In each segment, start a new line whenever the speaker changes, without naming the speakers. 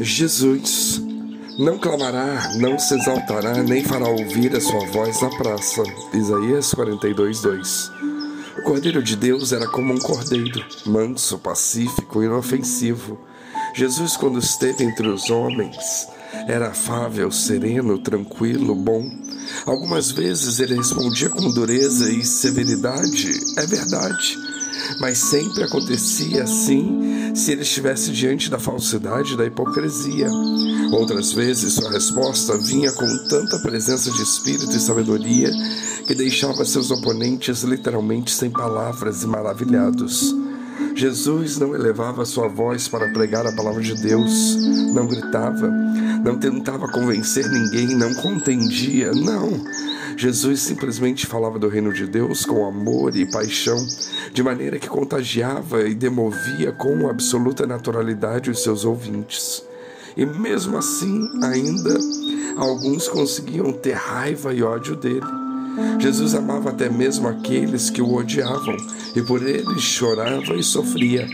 Jesus não clamará, não se exaltará, nem fará ouvir a sua voz na praça. Isaías 42, 2. O Cordeiro de Deus era como um cordeiro, manso, pacífico, inofensivo. Jesus, quando esteve entre os homens, era afável, sereno, tranquilo, bom. Algumas vezes ele respondia com dureza e severidade, é verdade, mas sempre acontecia assim se ele estivesse diante da falsidade e da hipocrisia. Outras vezes sua resposta vinha com tanta presença de espírito e sabedoria que deixava seus oponentes literalmente sem palavras e maravilhados. Jesus não elevava sua voz para pregar a palavra de Deus, não gritava, não tentava convencer ninguém, não contendia, não. Jesus simplesmente falava do reino de Deus com amor e paixão, de maneira que contagiava e demovia com absoluta naturalidade os seus ouvintes. E mesmo assim, ainda alguns conseguiam ter raiva e ódio dele. Jesus amava até mesmo aqueles que o odiavam e por eles chorava e sofria.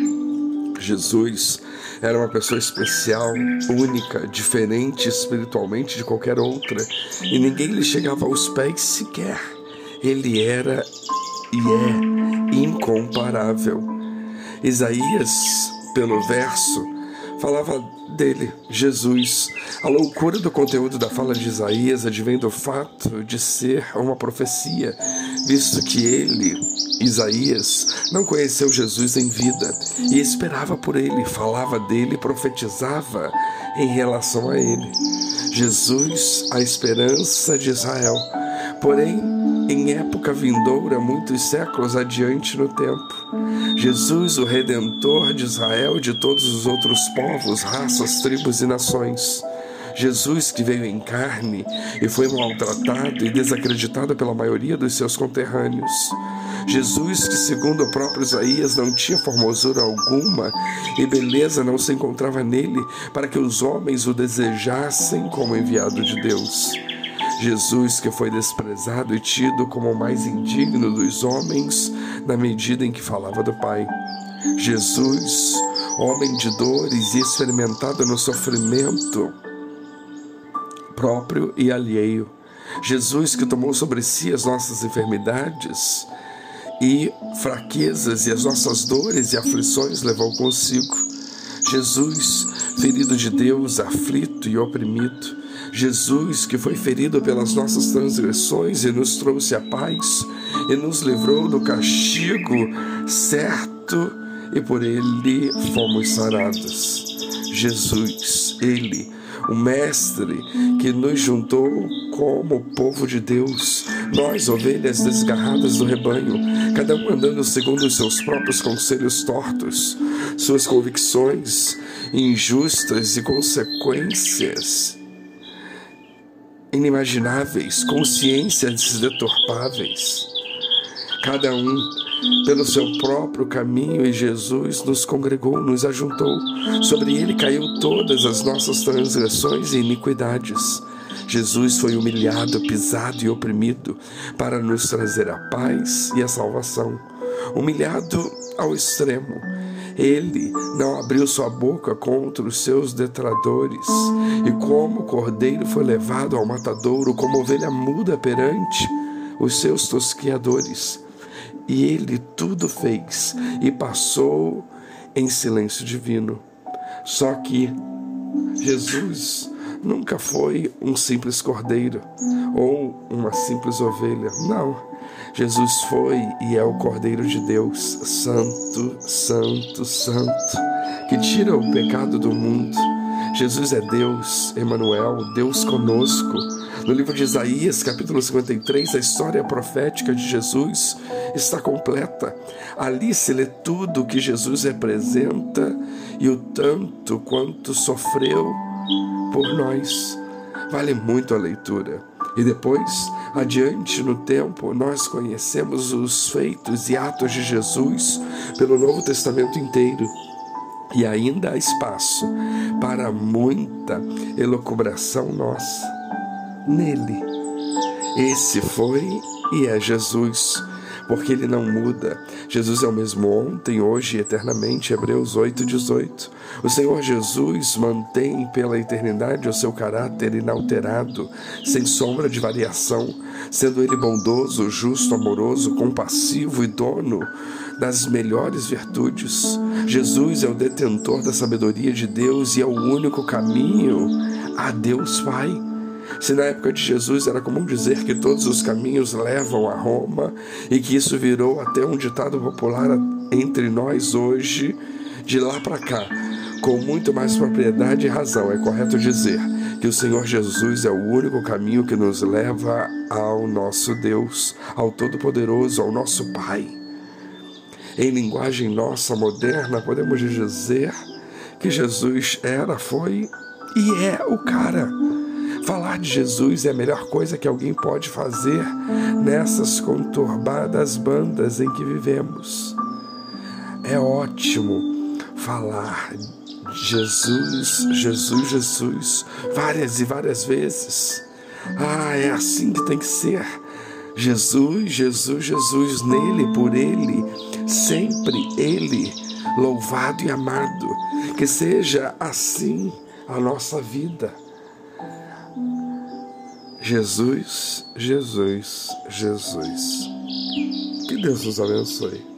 Jesus era uma pessoa especial, única, diferente espiritualmente de qualquer outra e ninguém lhe chegava aos pés sequer. Ele era e é incomparável. Isaías, pelo verso, falava dele, Jesus. A loucura do conteúdo da fala de Isaías advém do fato de ser uma profecia, visto que ele, Isaías, não conheceu Jesus em vida e esperava por ele, falava dele, profetizava em relação a ele. Jesus, a esperança de Israel. Porém, em época vindoura, muitos séculos adiante no tempo. Jesus, o Redentor de Israel e de todos os outros povos, raças, tribos e nações. Jesus que veio em carne e foi maltratado e desacreditado pela maioria dos seus conterrâneos. Jesus que, segundo o próprio Isaías, não tinha formosura alguma e beleza não se encontrava nele para que os homens o desejassem como enviado de Deus. Jesus, que foi desprezado e tido como o mais indigno dos homens, na medida em que falava do Pai. Jesus, homem de dores e experimentado no sofrimento próprio e alheio. Jesus, que tomou sobre si as nossas enfermidades e fraquezas e as nossas dores e aflições levou consigo. Jesus, ferido de Deus, aflito e oprimido. Jesus, que foi ferido pelas nossas transgressões e nos trouxe a paz e nos livrou do castigo certo e por ele fomos sarados. Jesus, ele, o Mestre que nos juntou como povo de Deus, nós, ovelhas desgarradas do rebanho, cada um andando segundo os seus próprios conselhos tortos, suas convicções injustas e consequências inimagináveis, consciências deturpáveis. Cada um pelo seu próprio caminho e Jesus nos congregou, nos ajuntou. Sobre ele caiu todas as nossas transgressões e iniquidades. Jesus foi humilhado, pisado e oprimido para nos trazer a paz e a salvação. Humilhado ao extremo, ele não abriu sua boca contra os seus detratores, e como cordeiro foi levado ao matadouro, como ovelha muda perante os seus tosquiadores. E ele tudo fez e passou em silêncio divino. Só que Jesus nunca foi um simples cordeiro ou uma simples ovelha. Não. Jesus foi e é o Cordeiro de Deus, Santo, Santo, Santo, que tira o pecado do mundo. Jesus é Deus, Emanuel, Deus conosco. No livro de Isaías, capítulo 53, a história profética de Jesus está completa. Ali se lê tudo o que Jesus representa e o tanto quanto sofreu por nós. Vale muito a leitura. E depois, adiante no tempo, nós conhecemos os feitos e atos de Jesus pelo Novo Testamento inteiro. E ainda há espaço para muita elucubração nossa nele. Esse foi e é Jesus porque ele não muda. Jesus é o mesmo ontem, hoje e eternamente. Hebreus 8:18. O Senhor Jesus mantém pela eternidade o seu caráter inalterado, sem sombra de variação, sendo ele bondoso, justo, amoroso, compassivo e dono das melhores virtudes. Jesus é o detentor da sabedoria de Deus e é o único caminho a Deus Pai. Se na época de Jesus era comum dizer que todos os caminhos levam a Roma e que isso virou até um ditado popular entre nós hoje, de lá para cá, com muito mais propriedade e razão, é correto dizer que o Senhor Jesus é o único caminho que nos leva ao nosso Deus, ao Todo-Poderoso, ao nosso Pai. Em linguagem nossa moderna, podemos dizer que Jesus era, foi e é o cara. Falar de Jesus é a melhor coisa que alguém pode fazer nessas conturbadas bandas em que vivemos. É ótimo falar Jesus, Jesus, Jesus, várias e várias vezes. Ah, é assim que tem que ser. Jesus, Jesus, Jesus, nele, por ele, sempre ele, louvado e amado. Que seja assim a nossa vida. Jesus, Jesus, Jesus. Que Deus nos abençoe.